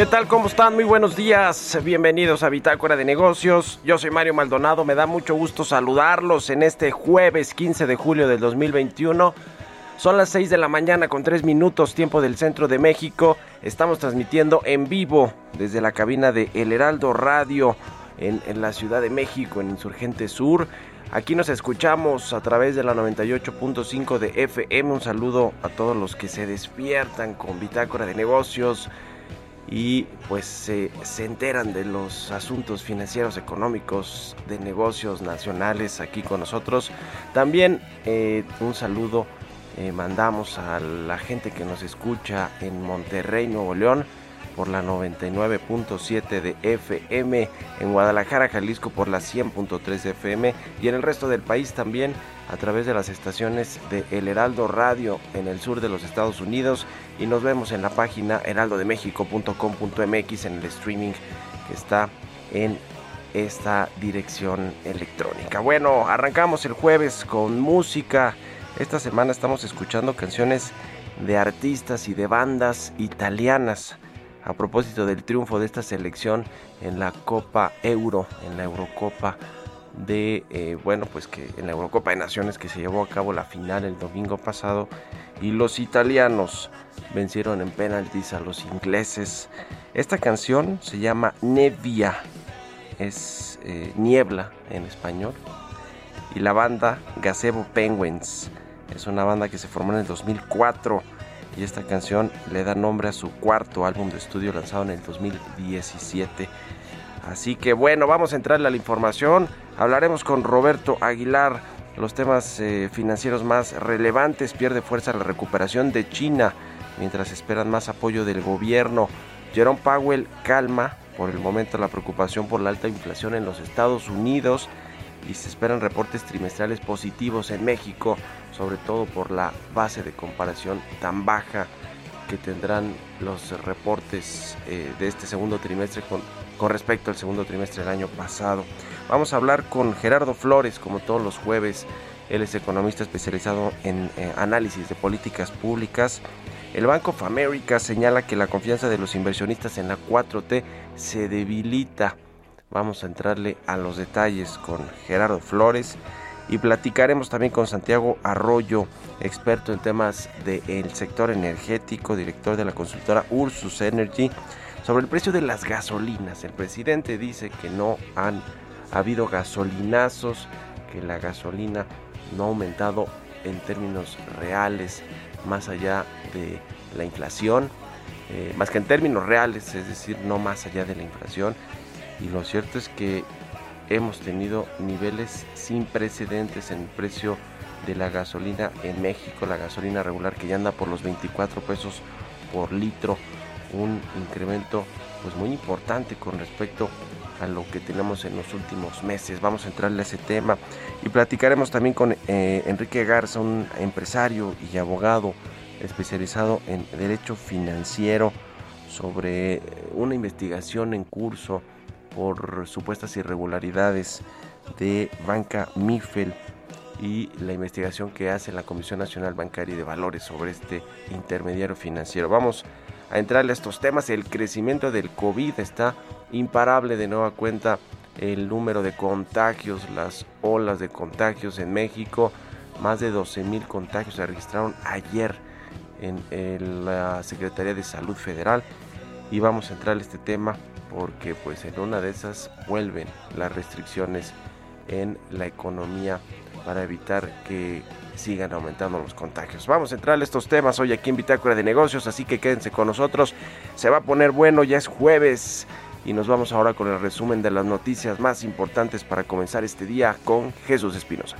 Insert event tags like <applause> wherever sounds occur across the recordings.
¿Qué tal? ¿Cómo están? Muy buenos días. Bienvenidos a Bitácora de Negocios. Yo soy Mario Maldonado. Me da mucho gusto saludarlos en este jueves 15 de julio del 2021. Son las 6 de la mañana con 3 minutos tiempo del centro de México. Estamos transmitiendo en vivo desde la cabina de El Heraldo Radio en, en la Ciudad de México, en Insurgente Sur. Aquí nos escuchamos a través de la 98.5 de FM. Un saludo a todos los que se despiertan con Bitácora de Negocios y pues se, se enteran de los asuntos financieros, económicos, de negocios nacionales aquí con nosotros. También eh, un saludo eh, mandamos a la gente que nos escucha en Monterrey, Nuevo León por la 99.7 de FM, en Guadalajara, Jalisco por la 100.3 de FM y en el resto del país también a través de las estaciones de El Heraldo Radio en el sur de los Estados Unidos y nos vemos en la página heraldodemexico.com.mx en el streaming que está en esta dirección electrónica. Bueno, arrancamos el jueves con música. Esta semana estamos escuchando canciones de artistas y de bandas italianas a propósito del triunfo de esta selección en la Copa Euro, en la Eurocopa de, eh, bueno, pues que en la Eurocopa de Naciones que se llevó a cabo la final el domingo pasado y los italianos vencieron en penaltis a los ingleses. Esta canción se llama Nevia, es eh, niebla en español, y la banda Gazebo Penguins es una banda que se formó en el 2004 y esta canción le da nombre a su cuarto álbum de estudio lanzado en el 2017. Así que bueno, vamos a entrarle a la información. Hablaremos con Roberto Aguilar los temas eh, financieros más relevantes. Pierde fuerza la recuperación de China mientras esperan más apoyo del gobierno. Jerome Powell calma por el momento la preocupación por la alta inflación en los Estados Unidos y se esperan reportes trimestrales positivos en México, sobre todo por la base de comparación tan baja que tendrán los reportes eh, de este segundo trimestre con, respecto al segundo trimestre del año pasado. Vamos a hablar con Gerardo Flores, como todos los jueves. Él es economista especializado en eh, análisis de políticas públicas. El Bank of America señala que la confianza de los inversionistas en la 4T se debilita. Vamos a entrarle a los detalles con Gerardo Flores y platicaremos también con Santiago Arroyo, experto en temas del sector energético, director de la consultora Ursus Energy, sobre el precio de las gasolinas. El presidente dice que no han habido gasolinazos, que la gasolina no ha aumentado en términos reales, más allá de la inflación, eh, más que en términos reales, es decir, no más allá de la inflación. Y lo cierto es que hemos tenido niveles sin precedentes en el precio de la gasolina en México, la gasolina regular que ya anda por los 24 pesos por litro, un incremento pues muy importante con respecto a lo que tenemos en los últimos meses. Vamos a entrarle a ese tema y platicaremos también con eh, Enrique Garza, un empresario y abogado especializado en derecho financiero sobre una investigación en curso por supuestas irregularidades de Banca Mifel y la investigación que hace la Comisión Nacional Bancaria y de Valores sobre este intermediario financiero. Vamos a entrarle a estos temas. El crecimiento del COVID está imparable de nueva cuenta. El número de contagios, las olas de contagios en México, más de 12 mil contagios se registraron ayer en la Secretaría de Salud Federal. Y vamos a entrar a este tema porque pues en una de esas vuelven las restricciones en la economía para evitar que sigan aumentando los contagios. Vamos a entrar a estos temas hoy aquí en Bitácora de Negocios, así que quédense con nosotros. Se va a poner bueno, ya es jueves y nos vamos ahora con el resumen de las noticias más importantes para comenzar este día con Jesús Espinosa.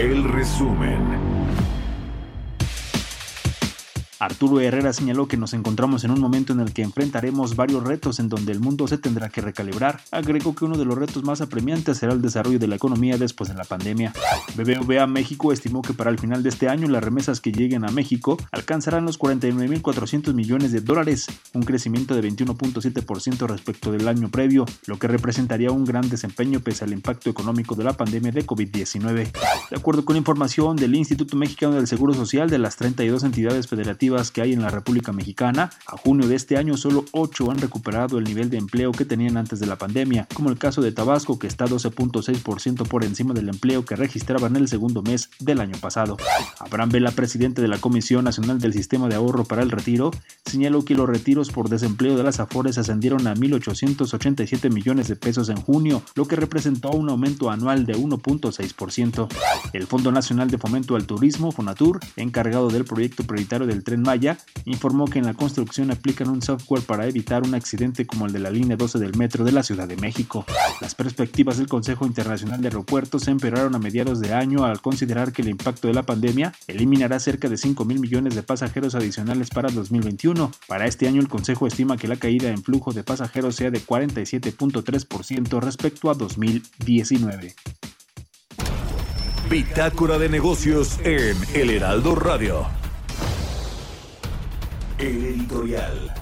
El resumen. Arturo Herrera señaló que nos encontramos en un momento en el que enfrentaremos varios retos en donde el mundo se tendrá que recalibrar. Agregó que uno de los retos más apremiantes será el desarrollo de la economía después de la pandemia. BBVA México estimó que para el final de este año las remesas que lleguen a México alcanzarán los 49.400 millones de dólares, un crecimiento de 21.7% respecto del año previo, lo que representaría un gran desempeño pese al impacto económico de la pandemia de COVID-19. De acuerdo con información del Instituto Mexicano del Seguro Social de las 32 entidades federativas que hay en la República Mexicana, a junio de este año solo 8 han recuperado el nivel de empleo que tenían antes de la pandemia, como el caso de Tabasco que está 12.6% por encima del empleo que registraba en el segundo mes del año pasado. Abraham Vela, presidente de la Comisión Nacional del Sistema de Ahorro para el Retiro, señaló que los retiros por desempleo de las Afores ascendieron a 1.887 millones de pesos en junio, lo que representó un aumento anual de 1.6%. El Fondo Nacional de Fomento al Turismo, FONATUR, encargado del proyecto prioritario del tren Maya, informó que en la construcción aplican un software para evitar un accidente como el de la línea 12 del metro de la Ciudad de México. Las perspectivas del Consejo Internacional de Aeropuertos se empeoraron a mediados de año al considerar que el impacto de la pandemia eliminará cerca de 5 mil millones de pasajeros adicionales para 2021. Para este año el Consejo estima que la caída en flujo de pasajeros sea de 47.3% respecto a 2019. Bitácora de negocios en El Heraldo Radio. El editorial.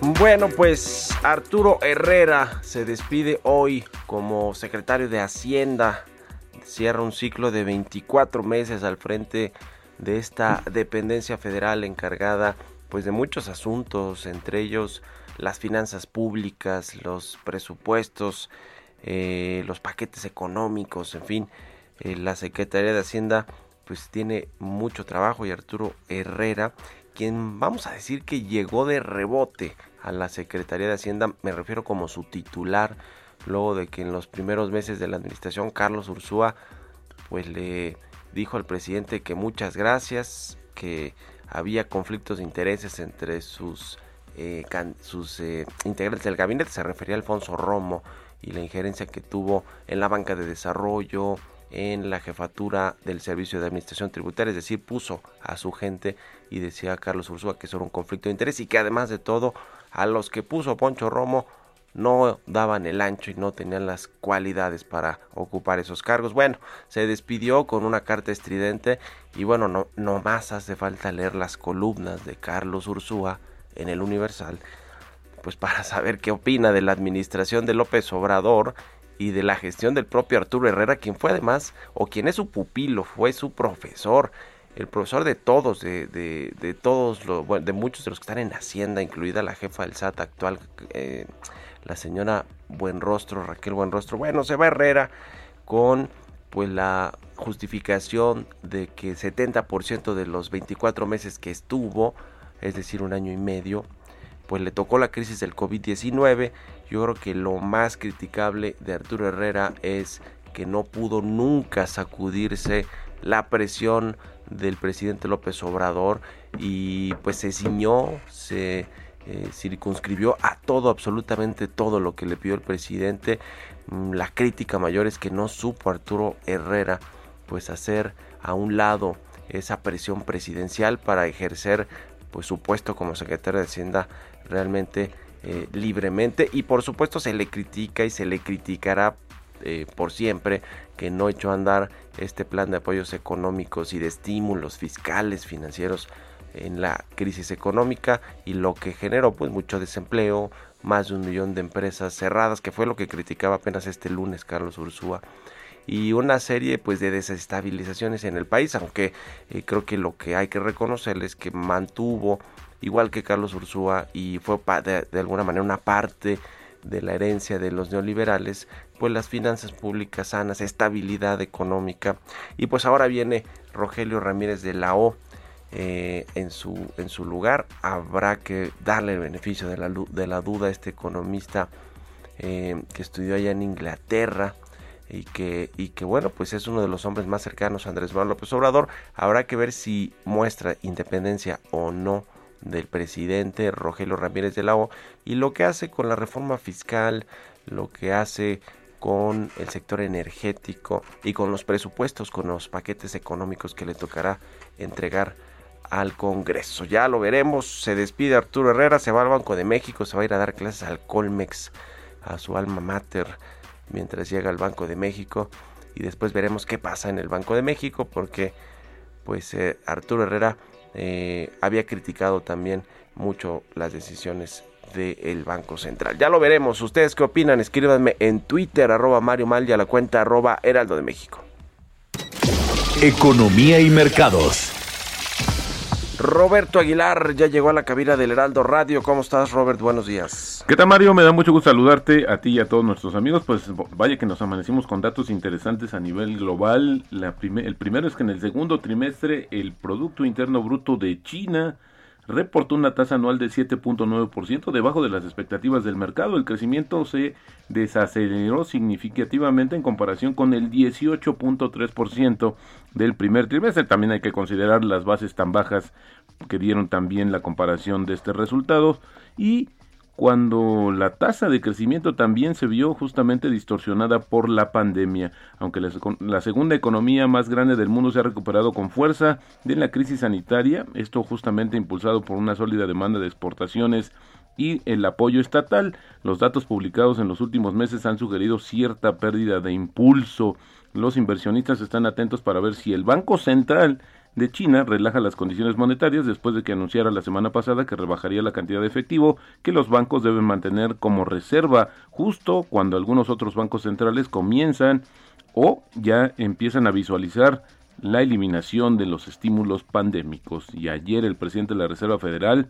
Bueno, pues Arturo Herrera se despide hoy como secretario de Hacienda. Cierra un ciclo de 24 meses al frente de esta dependencia federal encargada pues de muchos asuntos, entre ellos las finanzas públicas, los presupuestos, eh, los paquetes económicos, en fin, eh, la Secretaría de Hacienda pues tiene mucho trabajo y Arturo Herrera, quien vamos a decir que llegó de rebote a la Secretaría de Hacienda, me refiero como su titular, luego de que en los primeros meses de la administración Carlos Ursúa pues le dijo al presidente que muchas gracias, que había conflictos de intereses entre sus, eh, can, sus eh, integrantes del gabinete, se refería a Alfonso Romo y la injerencia que tuvo en la banca de desarrollo, en la jefatura del Servicio de Administración Tributaria, es decir, puso a su gente y decía Carlos Ursúa que eso era un conflicto de interés y que además de todo, a los que puso Poncho Romo no daban el ancho y no tenían las cualidades para ocupar esos cargos. Bueno, se despidió con una carta estridente y bueno, no, no más hace falta leer las columnas de Carlos Ursúa en el Universal, pues para saber qué opina de la administración de López Obrador y de la gestión del propio Arturo Herrera, quien fue además, o quien es su pupilo, fue su profesor, el profesor de todos, de, de, de todos, los, bueno, de muchos de los que están en Hacienda, incluida la jefa del SAT actual, eh, la señora Buenrostro, Raquel Buenrostro. Bueno, se va Herrera con pues la justificación de que 70% de los 24 meses que estuvo, es decir, un año y medio, pues le tocó la crisis del COVID-19. Yo creo que lo más criticable de Arturo Herrera es que no pudo nunca sacudirse la presión del presidente López Obrador y pues se ciñó, se eh, circunscribió a todo, absolutamente todo lo que le pidió el presidente. Mm, La crítica mayor es que no supo Arturo Herrera pues hacer a un lado esa presión presidencial para ejercer pues su puesto como secretario de Hacienda realmente eh, libremente y por supuesto se le critica y se le criticará eh, por siempre que no echó a andar este plan de apoyos económicos y de estímulos fiscales financieros en la crisis económica y lo que generó pues mucho desempleo, más de un millón de empresas cerradas, que fue lo que criticaba apenas este lunes Carlos Ursúa y una serie pues de desestabilizaciones en el país, aunque eh, creo que lo que hay que reconocer es que mantuvo igual que Carlos Ursúa y fue de, de alguna manera una parte de la herencia de los neoliberales, pues las finanzas públicas sanas, estabilidad económica. Y pues ahora viene Rogelio Ramírez de la O eh, en, su, en su lugar. Habrá que darle el beneficio de la, de la duda a este economista eh, que estudió allá en Inglaterra y que, y que bueno, pues es uno de los hombres más cercanos a Andrés Manuel López Obrador. Habrá que ver si muestra independencia o no del presidente Rogelio Ramírez de la O y lo que hace con la reforma fiscal, lo que hace con el sector energético y con los presupuestos, con los paquetes económicos que le tocará entregar al Congreso. Ya lo veremos, se despide Arturo Herrera, se va al Banco de México, se va a ir a dar clases al Colmex, a su alma mater, mientras llega al Banco de México y después veremos qué pasa en el Banco de México porque pues eh, Arturo Herrera eh, había criticado también mucho las decisiones del Banco Central. Ya lo veremos. ¿Ustedes qué opinan? Escríbanme en Twitter, arroba Mario Mal y a la cuenta arroba Heraldo de México. Economía y mercados. Roberto Aguilar ya llegó a la cabina del Heraldo Radio. ¿Cómo estás, Robert? Buenos días. ¿Qué tal Mario? Me da mucho gusto saludarte a ti y a todos nuestros amigos. Pues vaya que nos amanecimos con datos interesantes a nivel global. La prime- el primero es que en el segundo trimestre el Producto Interno Bruto de China reportó una tasa anual de 7.9%, debajo de las expectativas del mercado. El crecimiento se desaceleró significativamente en comparación con el 18.3% del primer trimestre. También hay que considerar las bases tan bajas que dieron también la comparación de este resultado y cuando la tasa de crecimiento también se vio justamente distorsionada por la pandemia, aunque la, la segunda economía más grande del mundo se ha recuperado con fuerza de la crisis sanitaria, esto justamente impulsado por una sólida demanda de exportaciones y el apoyo estatal. Los datos publicados en los últimos meses han sugerido cierta pérdida de impulso. Los inversionistas están atentos para ver si el Banco Central de China relaja las condiciones monetarias después de que anunciara la semana pasada que rebajaría la cantidad de efectivo que los bancos deben mantener como reserva justo cuando algunos otros bancos centrales comienzan o ya empiezan a visualizar la eliminación de los estímulos pandémicos. Y ayer el presidente de la Reserva Federal,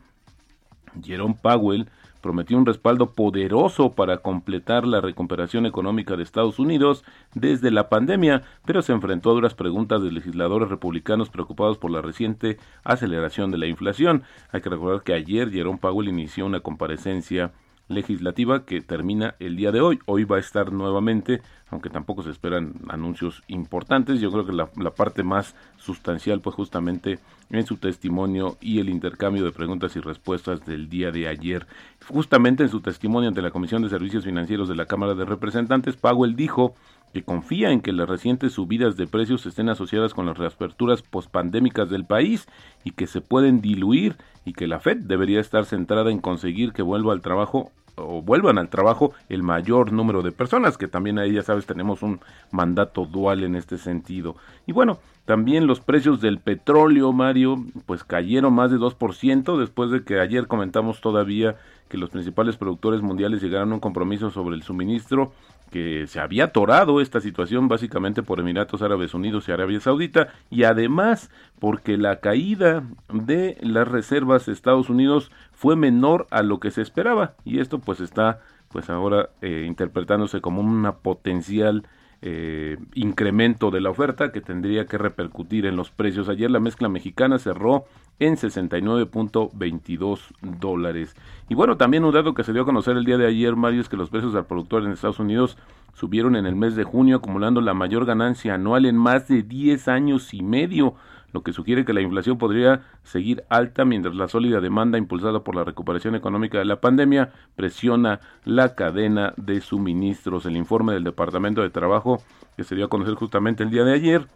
Jerome Powell, prometió un respaldo poderoso para completar la recuperación económica de Estados Unidos desde la pandemia, pero se enfrentó a duras preguntas de legisladores republicanos preocupados por la reciente aceleración de la inflación. Hay que recordar que ayer Jerome Powell inició una comparecencia legislativa que termina el día de hoy. Hoy va a estar nuevamente, aunque tampoco se esperan anuncios importantes. Yo creo que la, parte más sustancial, pues justamente en su testimonio y el intercambio de preguntas y respuestas del día de ayer. Justamente en su testimonio ante la Comisión de Servicios Financieros de la Cámara de Representantes, Powell dijo que confía en que las recientes subidas de precios estén asociadas con las reaperturas pospandémicas del país y que se pueden diluir y que la Fed debería estar centrada en conseguir que vuelva al trabajo o vuelvan al trabajo el mayor número de personas, que también ahí ya sabes tenemos un mandato dual en este sentido. Y bueno, también los precios del petróleo, Mario, pues cayeron más de 2% después de que ayer comentamos todavía que los principales productores mundiales llegaron a un compromiso sobre el suministro que se había atorado esta situación básicamente por Emiratos Árabes Unidos y Arabia Saudita y además porque la caída de las reservas de Estados Unidos fue menor a lo que se esperaba y esto pues está pues ahora eh, interpretándose como una potencial eh, incremento de la oferta que tendría que repercutir en los precios. Ayer la mezcla mexicana cerró en 69.22 dólares. Y bueno, también un dato que se dio a conocer el día de ayer, Mario, es que los precios al productor en Estados Unidos subieron en el mes de junio, acumulando la mayor ganancia anual en más de 10 años y medio lo que sugiere que la inflación podría seguir alta mientras la sólida demanda impulsada por la recuperación económica de la pandemia presiona la cadena de suministros. El informe del Departamento de Trabajo que se dio a conocer justamente el día de ayer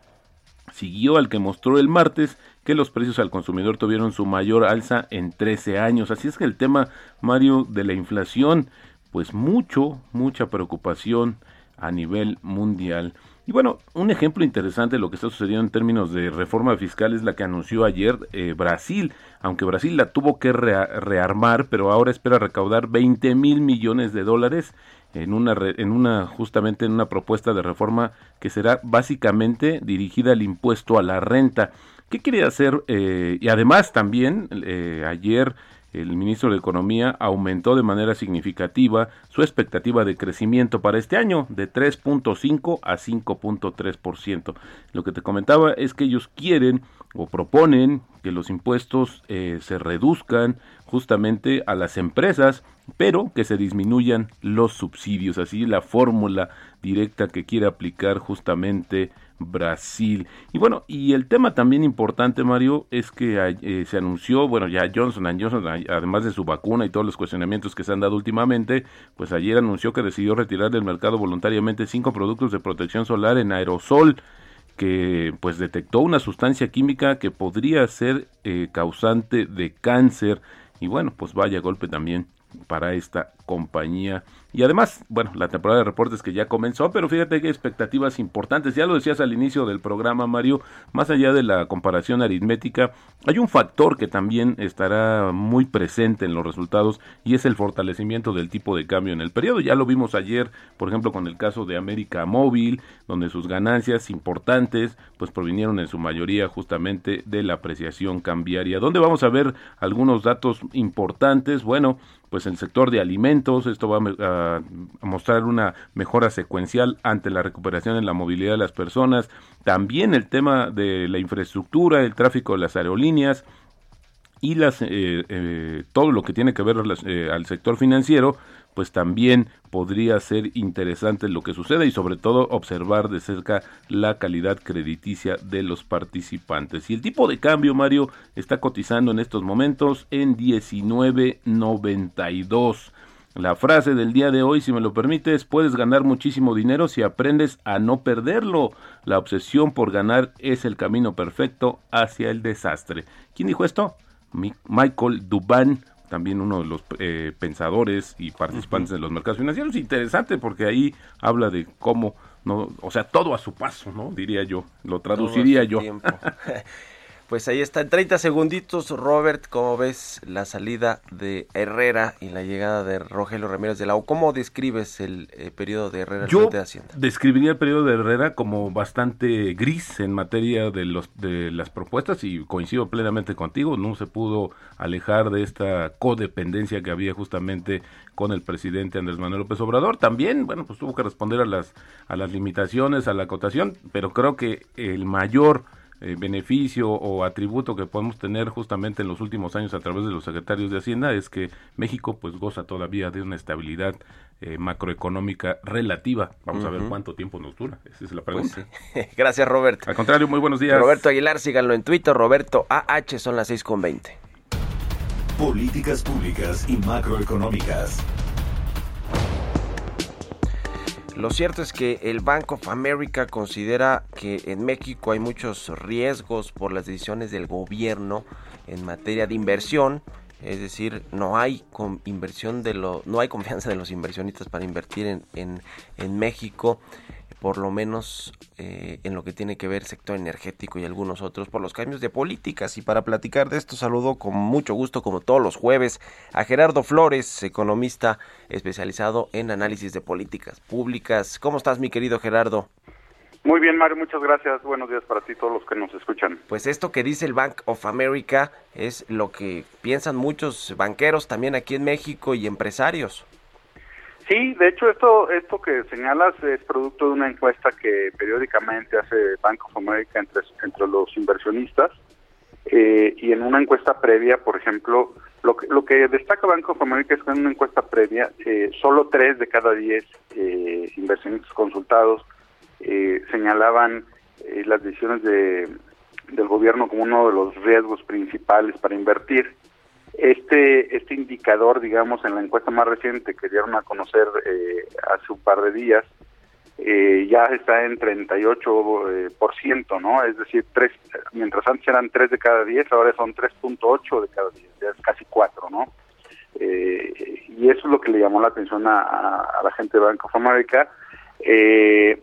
siguió al que mostró el martes que los precios al consumidor tuvieron su mayor alza en 13 años. Así es que el tema, Mario, de la inflación, pues mucho, mucha preocupación a nivel mundial. Y bueno, un ejemplo interesante de lo que está sucediendo en términos de reforma fiscal es la que anunció ayer eh, Brasil, aunque Brasil la tuvo que rearmar, pero ahora espera recaudar 20 mil millones de dólares en una, en una justamente en una propuesta de reforma que será básicamente dirigida al impuesto a la renta. ¿Qué quiere hacer? Eh, y además también eh, ayer el ministro de Economía aumentó de manera significativa su expectativa de crecimiento para este año de 3.5 a 5.3%. Lo que te comentaba es que ellos quieren o proponen que los impuestos eh, se reduzcan justamente a las empresas, pero que se disminuyan los subsidios. Así la fórmula directa que quiere aplicar justamente Brasil. Y bueno, y el tema también importante, Mario, es que eh, se anunció, bueno, ya Johnson Johnson, además de su vacuna y todos los cuestionamientos que se han dado últimamente, pues ayer anunció que decidió retirar del mercado voluntariamente cinco productos de protección solar en aerosol que pues detectó una sustancia química que podría ser eh, causante de cáncer y bueno pues vaya golpe también para esta compañía. Y además, bueno, la temporada de reportes que ya comenzó, pero fíjate que expectativas importantes. Ya lo decías al inicio del programa, Mario, más allá de la comparación aritmética, hay un factor que también estará muy presente en los resultados y es el fortalecimiento del tipo de cambio en el periodo. Ya lo vimos ayer, por ejemplo, con el caso de América Móvil, donde sus ganancias importantes pues provinieron en su mayoría justamente de la apreciación cambiaria. ¿Dónde vamos a ver algunos datos importantes? Bueno, pues el sector de alimentos, esto va a, mostrar una mejora secuencial ante la recuperación en la movilidad de las personas, también el tema de la infraestructura, el tráfico de las aerolíneas y eh, eh, todo lo que tiene que ver eh, al sector financiero, pues también podría ser interesante lo que sucede y sobre todo observar de cerca la calidad crediticia de los participantes. Y el tipo de cambio, Mario, está cotizando en estos momentos en 19.92. La frase del día de hoy, si me lo permites, puedes ganar muchísimo dinero si aprendes a no perderlo. La obsesión por ganar es el camino perfecto hacia el desastre. ¿Quién dijo esto? Michael Duban, también uno de los eh, pensadores y participantes de los mercados financieros. Interesante porque ahí habla de cómo, no, o sea, todo a su paso, ¿no? Diría yo, lo traduciría yo. <laughs> Pues ahí está, en 30 segunditos, Robert, ¿cómo ves la salida de Herrera y la llegada de Rogelio Ramírez de la O? ¿Cómo describes el eh, periodo de Herrera Yo de Hacienda? describiría el periodo de Herrera como bastante gris en materia de, los, de las propuestas y coincido plenamente contigo, no se pudo alejar de esta codependencia que había justamente con el presidente Andrés Manuel López Obrador. También, bueno, pues tuvo que responder a las, a las limitaciones, a la acotación, pero creo que el mayor eh, beneficio o atributo que podemos tener justamente en los últimos años a través de los secretarios de Hacienda es que México pues goza todavía de una estabilidad eh, macroeconómica relativa. Vamos a ver cuánto tiempo nos dura. Esa es la Pues pregunta. sí. <laughs> Gracias, Roberto. Al contrario, muy buenos días. Roberto Aguilar, síganlo en Twitter, Roberto AH, son las 6 con 20. Políticas públicas y macroeconómicas. Lo cierto es que el Bank of America considera que en México hay muchos riesgos por las decisiones del gobierno en materia de inversión, es decir, no hay inversión de lo, no hay confianza de los inversionistas para invertir en, en, en México, por lo menos eh, en lo que tiene que ver sector energético y algunos otros, por los cambios de políticas. Y para platicar de esto, saludo con mucho gusto, como todos los jueves, a Gerardo Flores, economista especializado en análisis de políticas públicas. ¿Cómo estás, mi querido Gerardo? Muy bien, Mario, muchas gracias. Buenos días para ti, todos los que nos escuchan. Pues esto que dice el Bank of America es lo que piensan muchos banqueros también aquí en México y empresarios. Sí, de hecho esto esto que señalas es producto de una encuesta que periódicamente hace Bank of America entre, entre los inversionistas eh, y en una encuesta previa, por ejemplo, lo que, lo que destaca Bank of America es que en una encuesta previa eh, solo tres de cada diez eh, inversionistas consultados eh, señalaban eh, las decisiones de, del gobierno como uno de los riesgos principales para invertir. Este este indicador, digamos, en la encuesta más reciente que dieron a conocer eh, hace un par de días, eh, ya está en 38%, eh, por ciento, ¿no? Es decir, tres, mientras antes eran 3 de cada 10, ahora son 3.8 de cada 10, ya es casi 4, ¿no? Eh, y eso es lo que le llamó la atención a, la gente de Bank of America. Eh,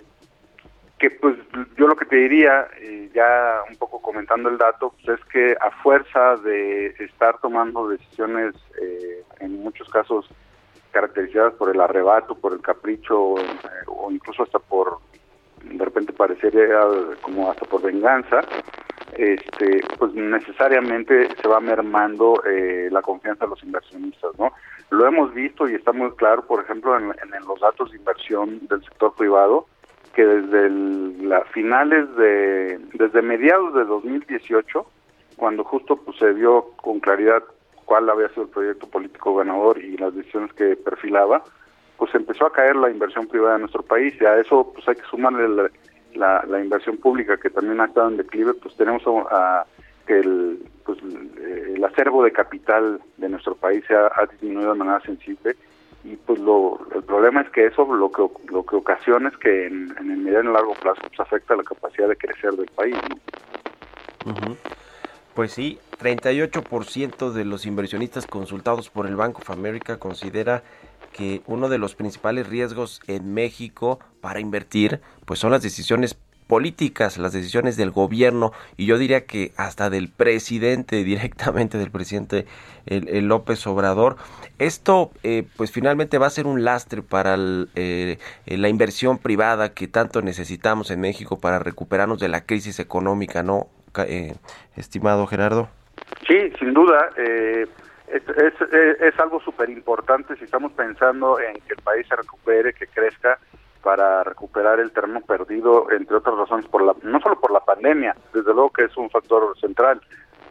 que pues yo lo que te diría, eh, ya un poco comentando el dato, pues es que a fuerza de estar tomando decisiones, eh, en muchos casos caracterizadas por el arrebato, por el capricho, eh, o incluso hasta por, de repente parecería como hasta por venganza, este, pues necesariamente se va mermando eh, la confianza de los inversionistas, ¿no? Lo hemos visto y está muy claro, por ejemplo, en, en los datos de inversión del sector privado, que desde el, la finales de, desde mediados de 2018, cuando justo pues, se vio con claridad cuál había sido el proyecto político ganador y las decisiones que perfilaba, pues empezó a caer la inversión privada en nuestro país. Y a eso pues hay que sumarle la, inversión pública que también ha estado en declive, pues tenemos a, que el, pues, el acervo de capital de nuestro país ha, ha disminuido de manera sensible y pues lo, el problema es que eso lo que lo que ocasiona es que en, en el mediano y largo plazo pues, afecta la capacidad de crecer del país ¿no? Ujú. Pues sí, 38% de los inversionistas consultados por el Bank of America considera que uno de los principales riesgos en México para invertir pues son las decisiones políticas, las decisiones del gobierno y yo diría que hasta del presidente, <laughs> directamente del presidente el, López Obrador. Esto eh, pues finalmente va a ser un lastre para el, eh, la inversión privada que tanto necesitamos en México para recuperarnos de la crisis económica, ¿no, eh, estimado Gerardo? Sí, sin duda. Eh, es, es- es algo súper importante si estamos pensando en que el país se recupere, que crezca para recuperar el terreno perdido, entre otras razones, por la, no solo por la pandemia, desde luego que es un factor central,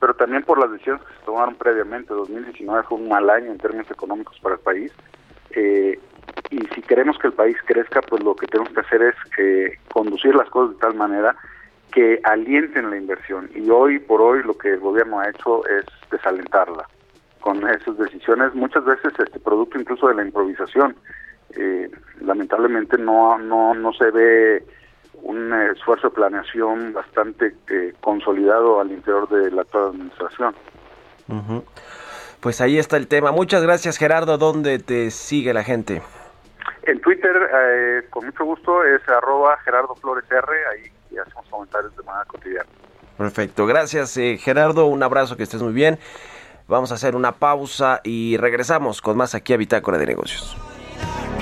pero también por las decisiones que se tomaron previamente. 2019 fue un mal año en términos económicos para el país. Eh, y si queremos que el país crezca, pues lo que tenemos que hacer es que conducir las cosas de tal manera que alienten la inversión. Y hoy por hoy lo que el gobierno ha hecho es desalentarla con esas decisiones, muchas veces este producto incluso de la improvisación. Eh, lamentablemente no, no, no se ve un esfuerzo de planeación bastante eh, consolidado al interior de la actual administración. Pues ahí está el tema. Muchas gracias Gerardo. ¿Dónde te sigue la gente? En Twitter, eh, con mucho gusto, es arroba Gerardo Flores R, ahí hacemos comentarios de manera cotidiana. Perfecto. Gracias eh, Gerardo. Un abrazo, que estés muy bien. Vamos a hacer una pausa y regresamos con más aquí a Bitácora de Negocios.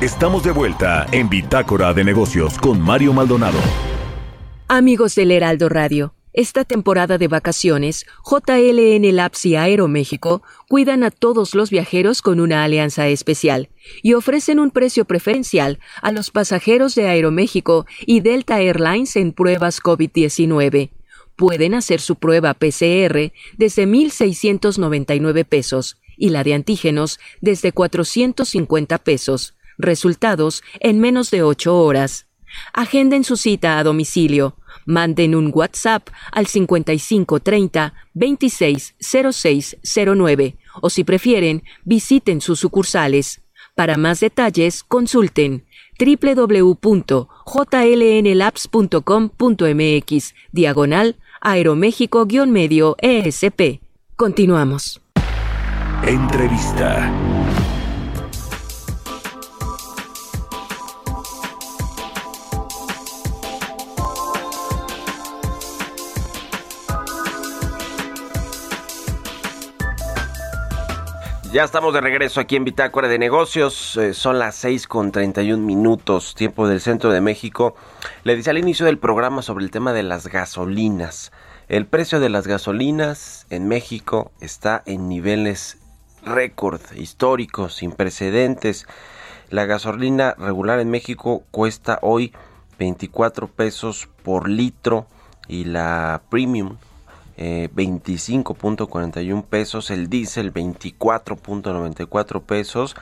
Estamos de vuelta en Bitácora de Negocios con Mario Maldonado. Amigos del Heraldo Radio, esta temporada de vacaciones, JLN Labs Aeroméxico cuidan a todos los viajeros con una alianza especial y ofrecen un precio preferencial a los pasajeros de Aeroméxico y Delta Airlines en pruebas COVID-19. Pueden hacer su prueba PCR desde 1.699 pesos y la de antígenos desde 450 pesos. Resultados en menos de 8 horas. Agenden su cita a domicilio. Manden un WhatsApp al 5530 260609 o si prefieren, visiten sus sucursales. Para más detalles, consulten www.jlnlabs.com.mx diagonal aeroméxico-medio ESP. Continuamos. Entrevista. Ya estamos de regreso aquí en Bitácora de Negocios. Eh, son las 6 con 31 minutos, tiempo del centro de México. Le decía al inicio del programa sobre el tema de las gasolinas. El precio de las gasolinas en México está en niveles récord, históricos, sin precedentes. La gasolina regular en México cuesta hoy 24 pesos por litro y la premium eh, 25.41 pesos, el diésel 24.94 pesos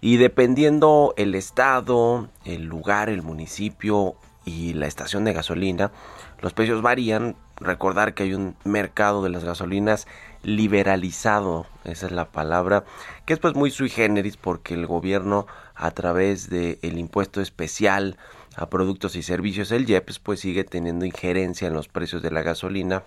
y dependiendo el estado, el lugar, el municipio y la estación de gasolina, los precios varían. Recordar que hay un mercado de las gasolinas liberalizado, esa es la palabra, que es pues muy sui generis porque el gobierno a través del el impuesto especial a productos y servicios, el IEPS, pues sigue teniendo injerencia en los precios de la gasolina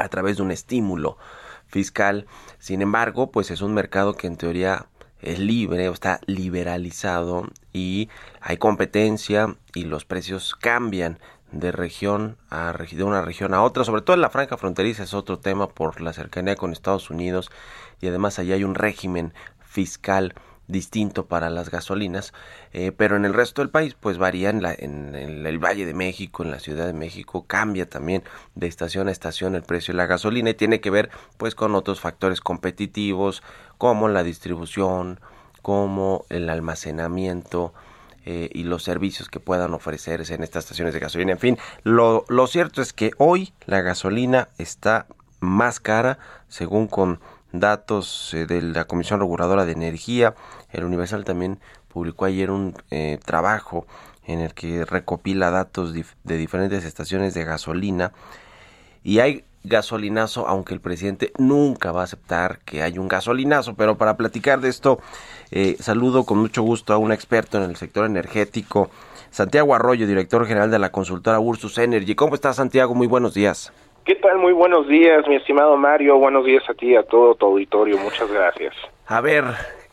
a través de un estímulo fiscal. Sin embargo, pues es un mercado que en teoría es libre está liberalizado y hay competencia y los precios cambian de región a de una región a otra, sobre todo en la franja fronteriza es otro tema por la cercanía con Estados Unidos y además allá hay un régimen fiscal distinto para las gasolinas, eh, pero en el resto del país pues varía en, la, en, el Valle de México, en la Ciudad de México, cambia también de estación a estación el precio de la gasolina y tiene que ver pues con otros factores competitivos como la distribución, como el almacenamiento, eh, y los servicios que puedan ofrecerse en estas estaciones de gasolina. En fin, lo, lo cierto es que hoy la gasolina está más cara, según con datos eh, de la Comisión Reguladora de Energía. El Universal también publicó ayer un eh, trabajo en el que recopila datos de diferentes estaciones de gasolina y hay gasolinazo, aunque el presidente nunca va a aceptar que hay un gasolinazo. Pero para platicar de esto, eh, saludo con mucho gusto a un experto en el sector energético, Santiago Arroyo, director general de la consultora Ursus Energy. ¿Cómo estás, Santiago? Muy buenos días. ¿Qué tal? Muy buenos días, mi estimado Mario. Buenos días a ti y a todo tu auditorio. Muchas gracias. A ver,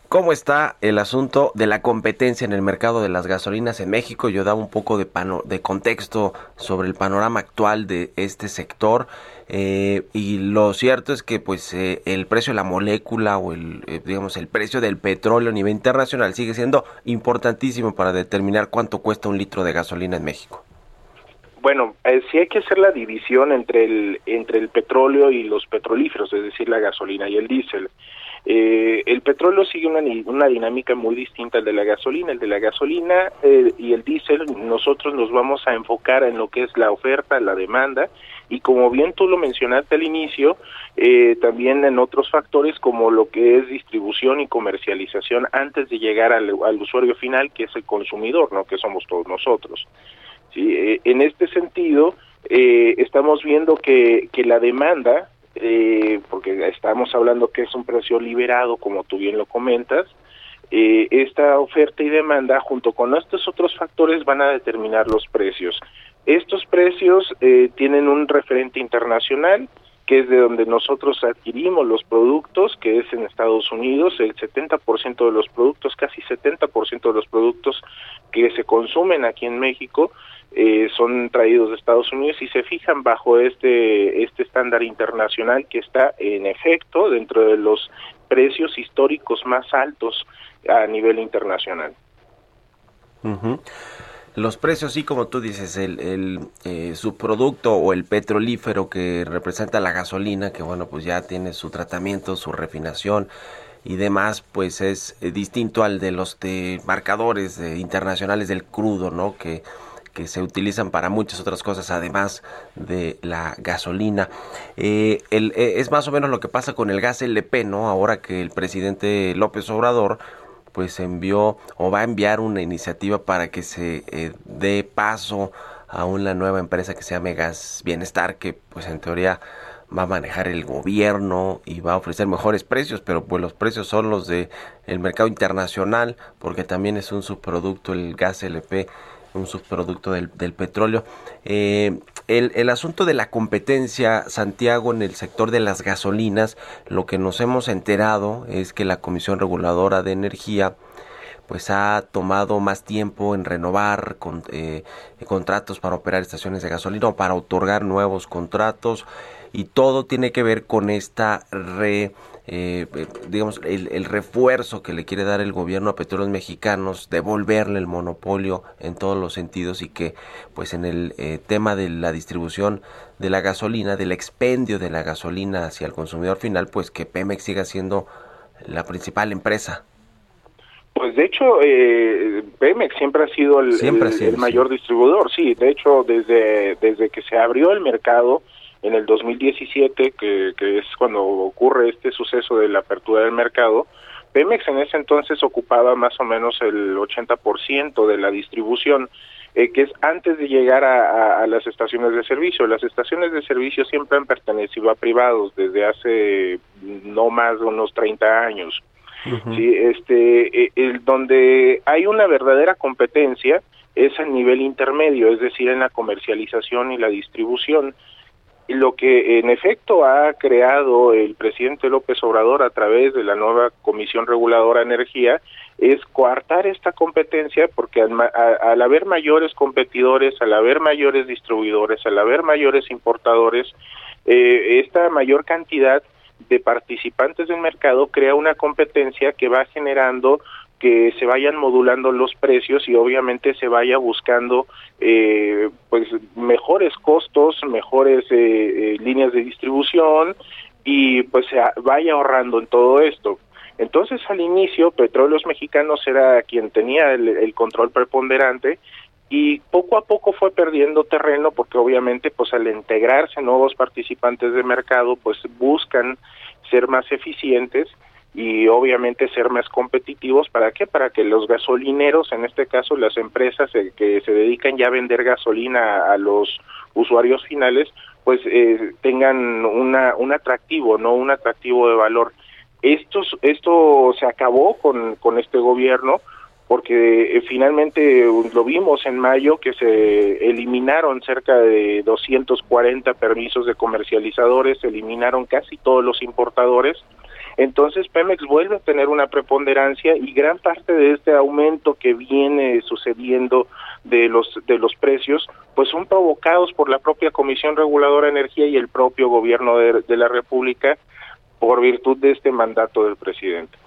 ¿cómo está el asunto de la competencia en el mercado de las gasolinas en México? Yo daba un poco de, pano de contexto sobre el panorama actual de este sector. Eh, y lo cierto es que pues eh, el precio de la molécula o el eh, digamos el precio del petróleo a nivel internacional sigue siendo importantísimo para determinar cuánto cuesta un litro de gasolina en México. Bueno, eh, sí hay que hacer la división entre el entre el petróleo y los petrolíferos, es decir, la gasolina y el diésel. Eh, el petróleo sigue una, una dinámica muy distinta al de la gasolina. El de la gasolina eh, y el diésel, nosotros nos vamos a enfocar en lo que es la oferta, la demanda, y como bien tú lo mencionaste al inicio, eh, también en otros factores como lo que es distribución y comercialización antes de llegar al, usuario final, que es el consumidor, ¿no? que somos todos nosotros. Eh, en este sentido, eh, estamos viendo que, que la demanda, eh, porque estamos hablando que es un precio liberado, como tú bien lo comentas, eh, esta oferta y demanda, junto con estos otros factores, van a determinar los precios. Estos precios eh, tienen un referente internacional, que es de donde nosotros adquirimos los productos, que es en Estados Unidos, el 70% de los productos, casi 70% de los productos que se consumen aquí en México eh, son traídos de Estados Unidos y se fijan bajo este este estándar internacional que está en efecto dentro de los precios históricos más altos a nivel internacional. Los precios, sí, como tú dices, el, el eh, subproducto o el petrolífero que representa la gasolina, que bueno, pues ya tiene su tratamiento, su refinación y demás, pues es eh, distinto al de los de marcadores eh, internacionales del crudo, ¿no? Que, que se utilizan para muchas otras cosas, además de la gasolina. Eh, eh, es más o menos lo que pasa con el gas LP, ¿no? Ahora que el presidente López Obrador pues envió o va a enviar una iniciativa para que se eh, dé paso a una nueva empresa que se llame Gas Bienestar, que pues en teoría va a manejar el gobierno y va a ofrecer mejores precios, pero pues los precios son los de el mercado internacional, porque también es un subproducto el gas LP, un subproducto del, petróleo. Eh, el, el asunto de la competencia, Santiago, en el sector de las gasolinas, lo que nos hemos enterado es que la Comisión Reguladora de Energía pues ha tomado más tiempo en renovar con, eh, contratos para operar estaciones de gasolina o para otorgar nuevos contratos y todo tiene que ver con esta re eh, eh, digamos, el, el refuerzo que le quiere dar el gobierno a petróleos mexicanos, devolverle el monopolio en todos los sentidos y que, pues, en el eh, tema de la distribución de la gasolina, del expendio de la gasolina hacia el consumidor final, pues que Pemex siga siendo la principal empresa. Pues de hecho, eh, Pemex siempre ha sido el, Siempre ha el- sido, el sí. mayor distribuidor, sí. De hecho, desde, desde que se abrió el mercado en el 2017, que, que es cuando ocurre este suceso de la apertura del mercado, Pemex en ese entonces ocupaba más o menos el 80% de la distribución, eh, que es antes de llegar a, a- a las estaciones de servicio. Las estaciones de servicio siempre han pertenecido a privados desde hace no más de unos 30 años. Sí, este, eh, el, donde hay una verdadera competencia es a nivel intermedio, es decir, en la comercialización y la distribución. Lo que en efecto ha creado el presidente López Obrador a través de la nueva Comisión Reguladora de Energía es coartar esta competencia porque al, al haber mayores competidores, al haber mayores distribuidores, al haber mayores importadores, eh, esta mayor cantidad de participantes del mercado crea una competencia que va generando que se vayan modulando los precios y obviamente se vaya buscando eh, pues mejores costos, mejores eh, eh, líneas de distribución y pues se vaya ahorrando en todo esto. Entonces al inicio Petróleos Mexicanos era quien tenía el, el control preponderante y poco a poco fue perdiendo terreno porque obviamente pues al integrarse nuevos participantes de mercado pues buscan ser más eficientes y obviamente ser más competitivos. Para qué para que los gasolineros en este caso las empresas eh, que se dedican ya a vender gasolina a, los usuarios finales pues eh, tengan una un atractivo no un atractivo de valor. Esto esto se acabó con con este gobierno porque eh, finalmente eh, lo vimos en mayo que se eliminaron cerca de 240 permisos de comercializadores, se eliminaron casi todos los importadores. Entonces Pemex vuelve a tener una preponderancia y gran parte de este aumento que viene sucediendo de los de los precios pues son provocados por la propia Comisión Reguladora de Energía y el propio gobierno de, de la República por virtud de este mandato del presidente.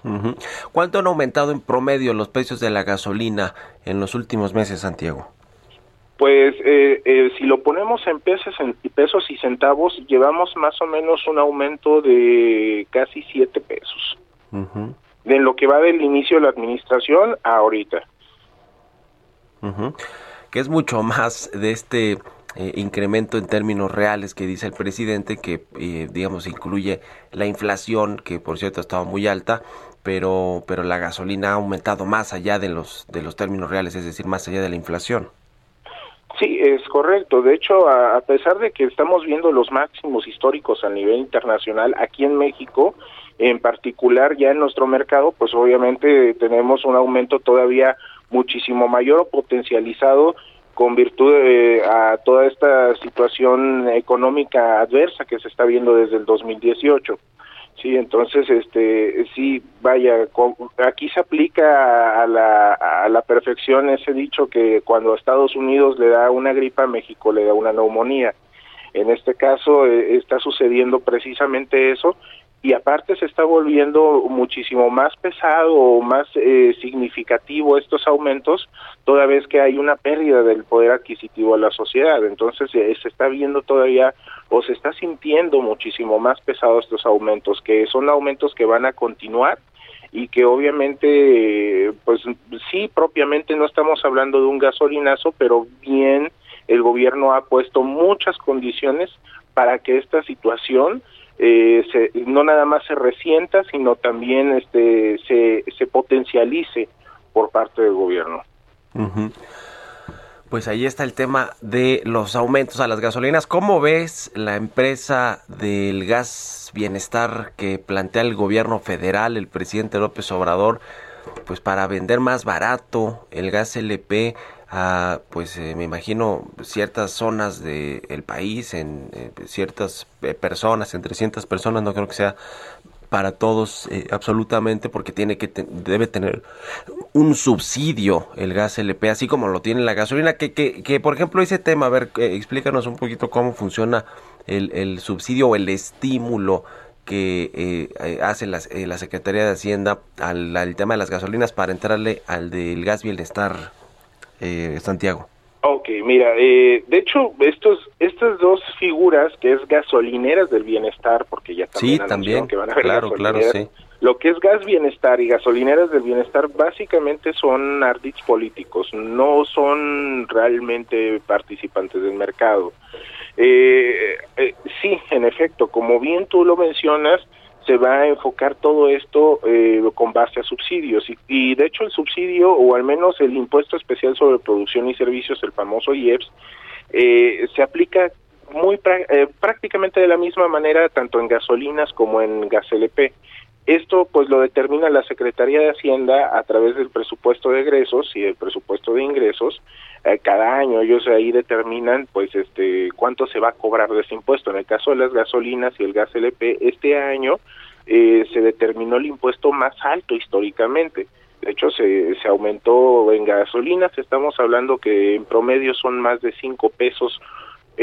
¿Cuánto han aumentado en promedio los precios de la gasolina en los últimos meses, Santiago? Pues eh, eh, si lo ponemos en pesos, en pesos y centavos, llevamos más o menos un aumento de casi 7 pesos. De lo que va del inicio de la administración a ahorita. Que es mucho más de este eh, incremento en términos reales que dice el presidente, que eh, digamos incluye la inflación, que por cierto estaba muy alta, pero, pero la gasolina ha aumentado más allá de los, de los términos reales, es decir, más allá de la inflación. Sí, es correcto. De hecho, a, pesar de que estamos viendo los máximos históricos a nivel internacional, aquí en México, en particular ya en nuestro mercado, pues obviamente tenemos un aumento todavía muchísimo mayor o potencializado con virtud de, a toda esta situación económica adversa que se está viendo desde el 2018. Sí, entonces, este, sí, vaya, aquí se aplica a la, a la perfección ese dicho que cuando a Estados Unidos le da una gripa, a México le da una neumonía. En este caso eh, está sucediendo precisamente eso y aparte se está volviendo muchísimo más pesado o más eh, significativo estos aumentos toda vez que hay una pérdida del poder adquisitivo de la sociedad. Entonces eh, se está viendo todavía o se está sintiendo muchísimo más pesados estos aumentos, que son aumentos que van a continuar y que obviamente, pues sí, propiamente no estamos hablando de un gasolinazo, pero bien el gobierno ha puesto muchas condiciones para que esta situación eh, no nada más se resienta, sino también este, se, se potencialice por parte del gobierno. Pues ahí está el tema de los aumentos a las gasolinas. ¿Cómo ves la empresa del gas bienestar que plantea el gobierno federal, el presidente López Obrador, pues para vender más barato el gas LP a, pues eh, me imagino, ciertas zonas del país, en eh, ciertas eh, personas, entre cientas personas, no creo que sea para todos eh, absolutamente porque tiene que debe tener un subsidio el gas LP así como lo tiene la gasolina que, que, que por ejemplo ese tema a ver explícanos un poquito cómo funciona el, el subsidio o el estímulo que eh, hace la, la Secretaría de Hacienda al, al tema de las gasolinas para entrarle al del gas bienestar, eh, Santiago. Ok, mira, eh, de hecho, estos, estas dos figuras, que es gasolineras del bienestar, porque ya también Sí, también, que van a haber claro, claro, sí. Lo que es gas bienestar y gasolineras del bienestar básicamente son ardits políticos, no son realmente participantes del mercado. Eh, eh, sí, en efecto, como bien tú lo mencionas, se va a enfocar todo esto eh, con base a subsidios y, y de hecho el subsidio o al menos el impuesto especial sobre producción y servicios, el famoso IEPS, eh, se aplica muy eh, prácticamente de la misma manera tanto en gasolinas como en gas LP. Esto pues lo determina la Secretaría de Hacienda a través del presupuesto de egresos y el presupuesto de ingresos. Eh, cada año ellos ahí determinan pues este cuánto se va a cobrar de ese impuesto. En el caso de las gasolinas y el gas LP, este año eh, se determinó el impuesto más alto históricamente. De hecho, se, se aumentó en gasolinas, estamos hablando que en promedio son más de 5 pesos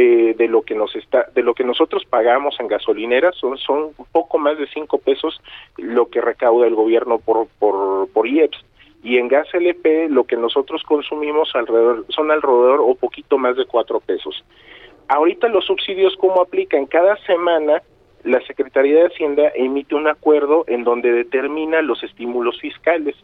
eh, de lo que nos está de lo que nosotros pagamos en gasolineras son son un poco más de cinco pesos lo que recauda el gobierno por por por IEPS. Y en gas LP lo que nosotros consumimos alrededor son alrededor o poquito más de cuatro pesos. Ahorita los subsidios cómo aplican cada semana la Secretaría de Hacienda emite un acuerdo en donde determina los estímulos fiscales.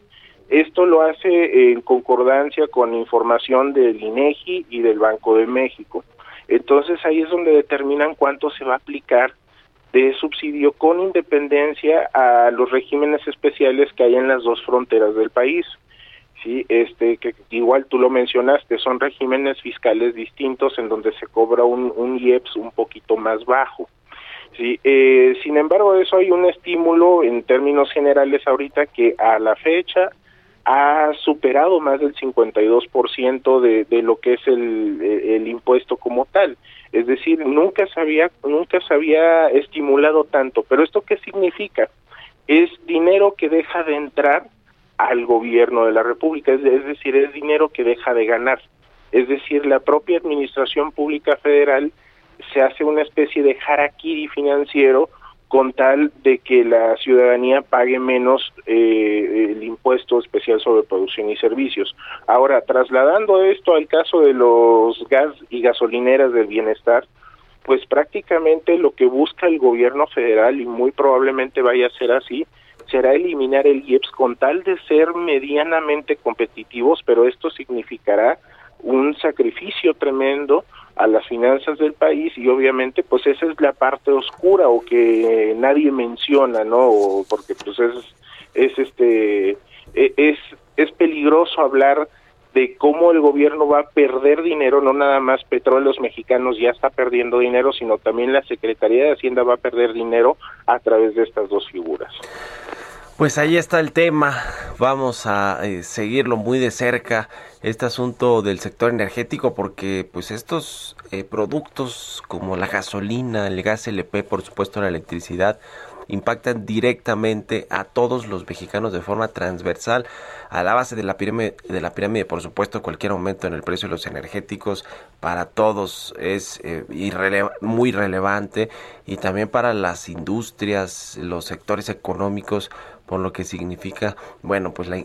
Esto lo hace en concordancia con información del INEGI y del Banco de México. Entonces ahí es donde determinan cuánto se va a aplicar de subsidio con independencia a los regímenes especiales que hay en las dos fronteras del país. Sí, este que igual tú lo mencionaste, son regímenes fiscales distintos en donde se cobra un, un IEPS un poquito más bajo. Sí, eh, sin embargo, eso hay un estímulo en términos generales ahorita que a la fecha ha superado más del 52% de, de lo que es el, el impuesto como tal. Es decir, nunca se había nunca se había estimulado tanto. Pero esto qué significa? Es dinero que deja de entrar al gobierno de la República, es, es decir, es dinero que deja de ganar. Es decir, la propia administración pública federal se hace una especie de harakiri financiero con tal de que la ciudadanía pague menos eh, el impuesto especial sobre producción y servicios. Ahora, trasladando esto al caso de los gas y gasolineras del bienestar, pues prácticamente lo que busca el gobierno federal, y muy probablemente vaya a ser así, será eliminar el IEPS con tal de ser medianamente competitivos, pero esto significará un sacrificio tremendo a las finanzas del país y obviamente pues esa es la parte oscura o que nadie menciona, ¿no? O porque pues es es este e- es es peligroso hablar de cómo el gobierno va a perder dinero, no nada más Petróleos Mexicanos ya está perdiendo dinero, sino también la Secretaría de Hacienda va a perder dinero a través de estas dos figuras. Pues ahí está el tema. Vamos a eh, seguirlo muy de cerca este asunto del sector energético porque pues estos eh, productos como la gasolina, el gas LP, por supuesto la electricidad impactan directamente a todos los mexicanos de forma transversal a la base de la pirámide de la pirámide por supuesto cualquier aumento en el precio de los energéticos para todos es eh, muy relevante y también para las industrias los sectores económicos por lo que significa, bueno, pues la-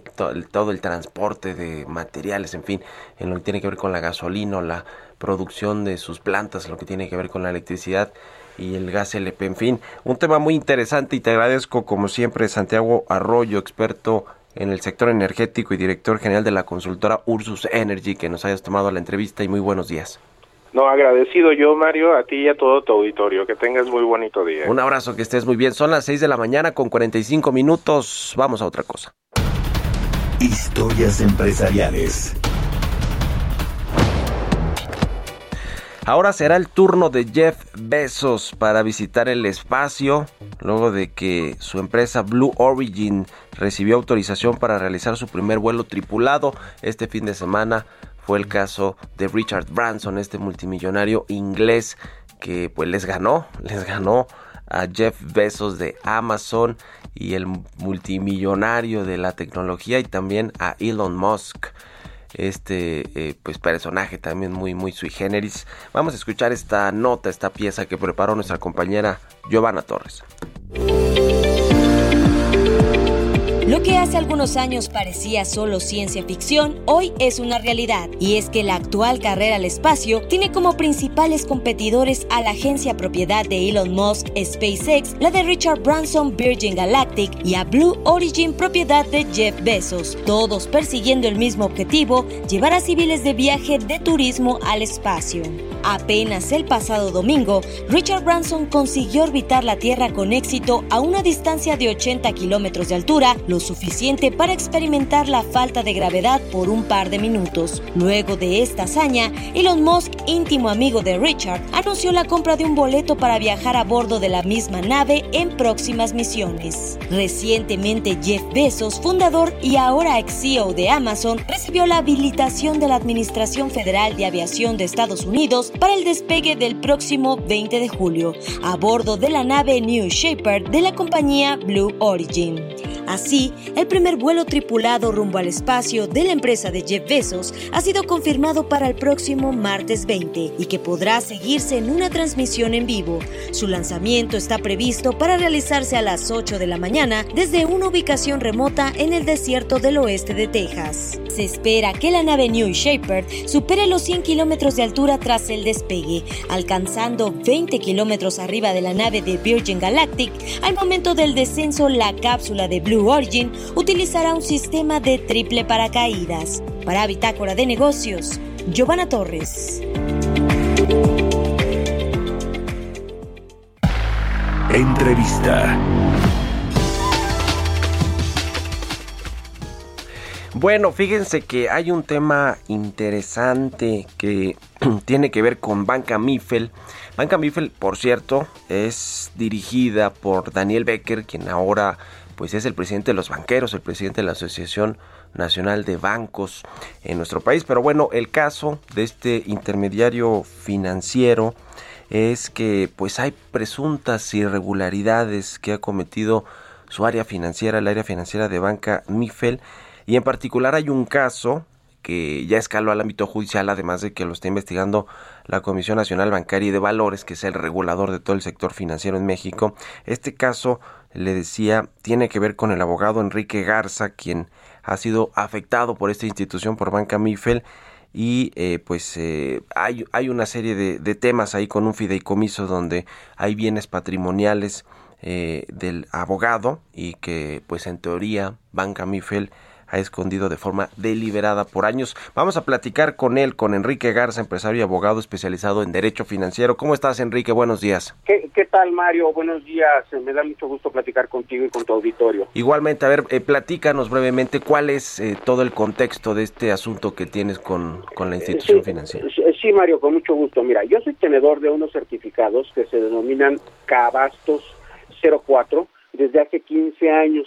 todo el transporte de materiales, en fin, en lo que tiene que ver con la gasolina, la producción de sus plantas, lo que tiene que ver con la electricidad y el gas LP, en fin, un tema muy interesante y te agradezco como siempre Santiago Arroyo, experto en el sector energético y director general de la consultora Ursus Energy, que nos hayas tomado la entrevista y muy buenos días. No, agradecido yo, Mario, a ti y a todo tu auditorio. Que tengas muy bonito día. Un abrazo, que estés muy bien. Son las 6 de la mañana con 45 minutos. Vamos a otra cosa. Historias empresariales. Ahora será el turno de Jeff Bezos para visitar el espacio, luego de que su empresa Blue Origin recibió autorización para realizar su primer vuelo tripulado. Este fin de semana fue el caso de Richard Branson, este multimillonario inglés que pues les ganó, <laughs> les ganó a Jeff Bezos de Amazon y el multimillonario de la tecnología y también a Elon Musk este eh, pues personaje también muy muy sui generis. Vamos a escuchar esta nota, esta pieza que preparó nuestra compañera Giovanna Torres. Lo que hace algunos años parecía solo ciencia ficción, hoy es una realidad. Y es que la actual carrera al espacio tiene como principales competidores a la agencia propiedad de Elon Musk SpaceX, la de Richard Branson Virgin Galactic y a Blue Origin propiedad de Jeff Bezos, todos persiguiendo el mismo objetivo, llevar a civiles de viaje de turismo al espacio. Apenas el pasado domingo, Richard Branson consiguió orbitar la Tierra con éxito a una distancia de 80 kilómetros de altura, suficiente para experimentar la falta de gravedad por un par de minutos. Luego de esta hazaña, Elon Musk, íntimo amigo de Richard, anunció la compra de un boleto para viajar a bordo de la misma nave en próximas misiones. Recientemente, Jeff Bezos, fundador y ahora ex CEO de Amazon, recibió la habilitación de la Administración Federal de Aviación de Estados Unidos para el despegue del próximo 20 de julio, a bordo de la nave New Shepard de la compañía Blue Origin. Así, el primer vuelo tripulado rumbo al espacio de la empresa de Jeff Bezos ha sido confirmado para el próximo martes 20 y que podrá seguirse en una transmisión en vivo. Su lanzamiento está previsto para realizarse a las 8 de la mañana desde una ubicación remota en el desierto del oeste de Texas. Se espera que la nave New Shepard supere los 100 kilómetros de altura tras el despegue, alcanzando 20 kilómetros arriba de la nave de Virgin Galactic. Al momento del descenso, la cápsula de Blue Origin utilizará un sistema de triple paracaídas. Para Bitácora de Negocios, Giovanna Torres. Entrevista. Bueno, fíjense que hay un tema interesante que <clears throat> tiene que ver con Banca Mifel. Banca Mifel, por cierto, es dirigida por Daniel Becker, quien ahora pues es el presidente de los banqueros, el presidente de la Asociación Nacional de Bancos en nuestro país. Pero bueno, el caso de este intermediario financiero es que pues hay presuntas irregularidades que ha cometido su área financiera, el área financiera de Banca Mifel y en particular hay un caso que ya escaló al ámbito judicial, además de que lo está investigando la Comisión Nacional Bancaria y de Valores, que es el regulador de todo el sector financiero en México. Este caso, le decía, tiene que ver con el abogado Enrique Garza, quien ha sido afectado por esta institución, por Banca Mifel, y eh, pues eh, hay, hay una serie de, temas ahí con un fideicomiso donde hay bienes patrimoniales eh, del abogado y que pues en teoría Banca Mifel ha escondido de forma deliberada por años. Vamos a platicar con él, con Enrique Garza, empresario y abogado especializado en Derecho Financiero. ¿Cómo estás, Enrique? Buenos días. ¿Qué, qué tal, Mario? Buenos días. Me da mucho gusto platicar contigo y con tu auditorio. Igualmente, a ver, eh, platícanos brevemente cuál es eh, todo el contexto de este asunto que tienes con, con la institución sí, financiera. Sí, Mario, con mucho gusto. Mira, yo soy tenedor de unos certificados que se denominan Cabastos 04 desde hace 15 años.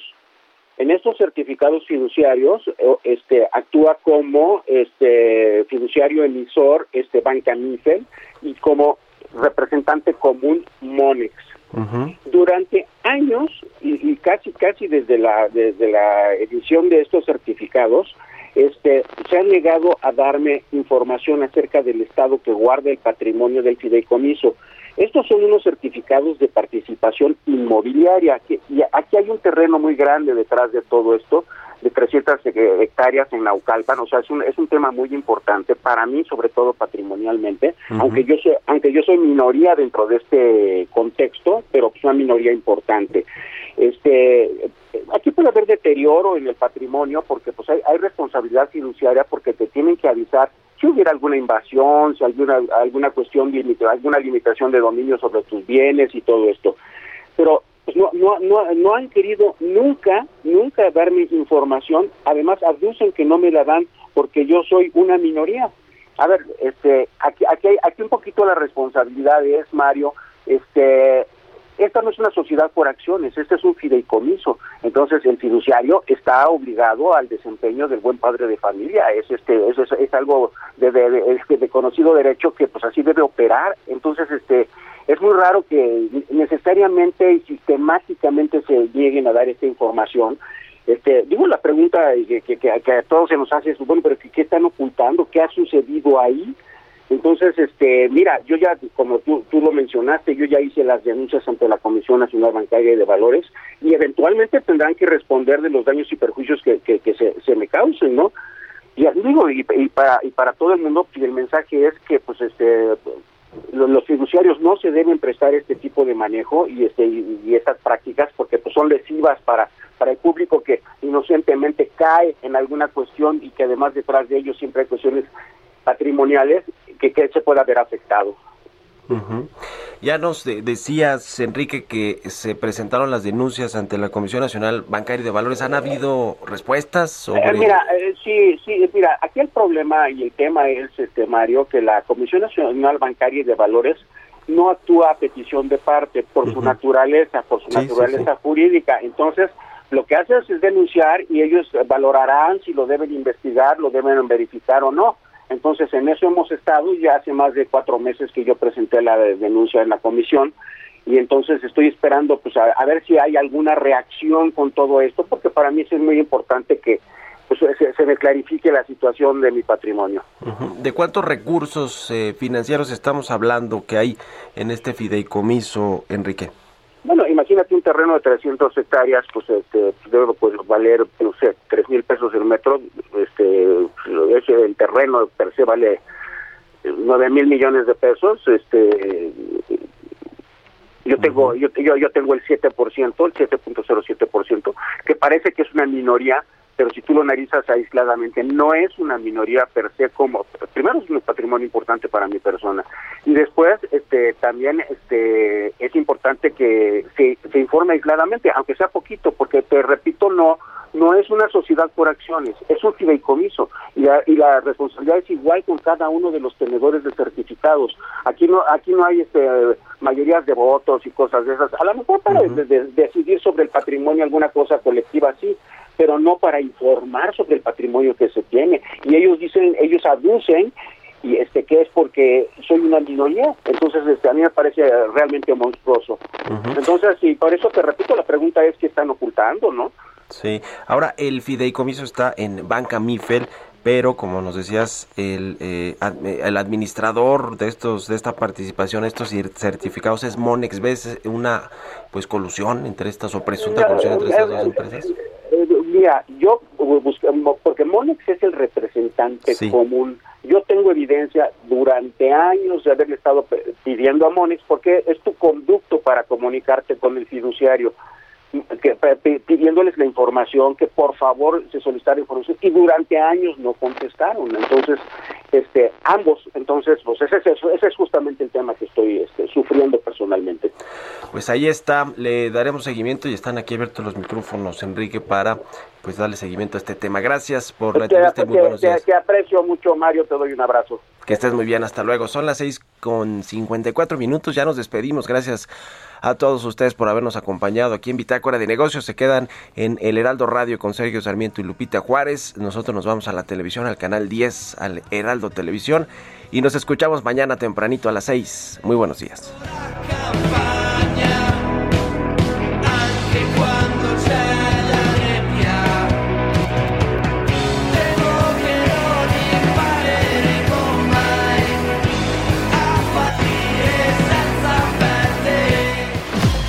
En estos certificados fiduciarios, este, actúa como este fiduciario emisor, este Banca Mifel y como representante común Monex. Uh -huh. Durante años y, y, casi casi desde la desde la edición de estos certificados, este se han negado a darme información acerca del estado que guarda el patrimonio del fideicomiso. Estos son unos certificados de participación inmobiliaria que, y aquí hay un terreno muy grande detrás de todo esto, de 300 hectáreas en Naucalpan, o sea, es un, es un tema muy importante para mí, sobre todo patrimonialmente, uh -huh. aunque yo soy, aunque yo soy minoría dentro de este contexto, pero es una minoría importante. Este, aquí puede haber deterioro en el patrimonio porque pues hay, hay responsabilidad fiduciaria porque te tienen que avisar si hubiera alguna invasión, si alguna alguna cuestión alguna limitación de dominio sobre tus bienes y todo esto. Pero pues no, no, no, no han querido nunca, nunca darme información. Además, aducen que no me la dan porque yo soy una minoría. A ver, este, aquí, aquí, aquí un poquito la responsabilidad es, Mario, este, esta no es una sociedad por acciones, este es un fideicomiso. Entonces el fiduciario está obligado al desempeño del buen padre de familia. Es este es, es, es algo de, de, de, de, conocido derecho que pues así debe operar. Entonces este es muy raro que necesariamente y sistemáticamente se lleguen a dar esta información. Este, digo la pregunta que, que, que, a todos se nos hace es, bueno, pero ¿qué, ¿qué están ocultando? ¿Qué ha sucedido ahí? Entonces, este, mira, yo ya, como tú, tú lo mencionaste, yo ya hice las denuncias ante la Comisión Nacional Bancaria y de Valores y eventualmente tendrán que responder de los daños y perjuicios que, que, que se, se me causen, ¿no? Y digo, y, y para, y para todo el mundo, pues, el mensaje es que, pues, este, lo- los fiduciarios no se deben prestar este tipo de manejo y este y, y estas prácticas porque pues son lesivas para para el público que inocentemente cae en alguna cuestión y que además detrás de ellos siempre hay cuestiones patrimoniales que, que se pueda ver afectado. Ujú. Ya nos de- decías, Enrique, que se presentaron las denuncias ante la Comisión Nacional Bancaria y de Valores. ¿Han habido respuestas sobre...? Eh, mira, eh, sí, sí, mira, aquí el problema y el tema es, este, Mario, que la Comisión Nacional Bancaria y de Valores no actúa a petición de parte por su naturaleza, por su Sí, sí, naturaleza jurídica. Entonces, lo que hace es denunciar y ellos valorarán si lo deben investigar, lo deben verificar o no. Entonces, en eso hemos estado y ya hace más de cuatro meses que yo presenté la de- denuncia en la comisión y entonces estoy esperando pues a, a ver si hay alguna reacción con todo esto, porque para mí es muy importante que pues, se, se me clarifique la situación de mi patrimonio. ¿De cuántos recursos eh, financieros estamos hablando que hay en este fideicomiso, Enrique? Bueno, imagínate un terreno de 300 hectáreas, pues este, debe pues, valer, no sé, 3 mil pesos el metro. Este, ese el terreno per se vale 9 mil millones de pesos. Este, yo tengo, yo, yo, yo tengo el 7%, el 7.07%, que parece que es una minoría, pero si tú lo analizas aisladamente, no es una minoría per se como, primero es un patrimonio importante para mi persona, y después este también este es importante que se, se informe aisladamente, aunque sea poquito, porque te repito, no no es una sociedad por acciones, es un fideicomiso y la, y la responsabilidad es igual con cada uno de los tenedores de certificados. Aquí no aquí no hay este mayorías de votos y cosas de esas. A lo mejor para de- de- decidir sobre el patrimonio alguna cosa colectiva sí, pero no para informar sobre el patrimonio que se tiene. Y ellos dicen, ellos aducen y este que es porque soy una minoría. Entonces este a mí me parece realmente monstruoso. Entonces, y por eso te repito, la pregunta es qué están ocultando, ¿no? Sí. Ahora, el fideicomiso está en Banca Mifel, pero como nos decías, el, eh, eh, el administrador de estos de esta participación, estos certificados es Monex. ¿Ves una pues colusión entre estas o presunta colusión entre estas dos empresas? Mira, yo porque Monex es el representante Sí. común. Yo tengo evidencia durante años de haberle estado pidiendo a Monex porque es tu conducto para comunicarte con el fiduciario, que, pidiéndoles la información, que por favor se solicitara información y durante años no contestaron. Entonces, este, ambos, entonces, pues ese ese es justamente el tema que estoy este, sufriendo personalmente. Pues ahí está, le daremos seguimiento y están aquí abiertos los micrófonos, Enrique, para pues darle seguimiento a este tema. Gracias por la Te, entrevista y muy buenos días. te aprecio mucho, Mario, te doy un abrazo. Que estés muy bien, hasta luego. Son las seis con 54 minutos, ya nos despedimos. Gracias a todos ustedes por habernos acompañado aquí en Bitácora de Negocios. Se quedan en El Heraldo Radio con Sergio Sarmiento y Lupita Juárez. Nosotros nos vamos a la televisión, al canal 10, al Heraldo Televisión. Y nos escuchamos mañana tempranito a las 6. Muy buenos días.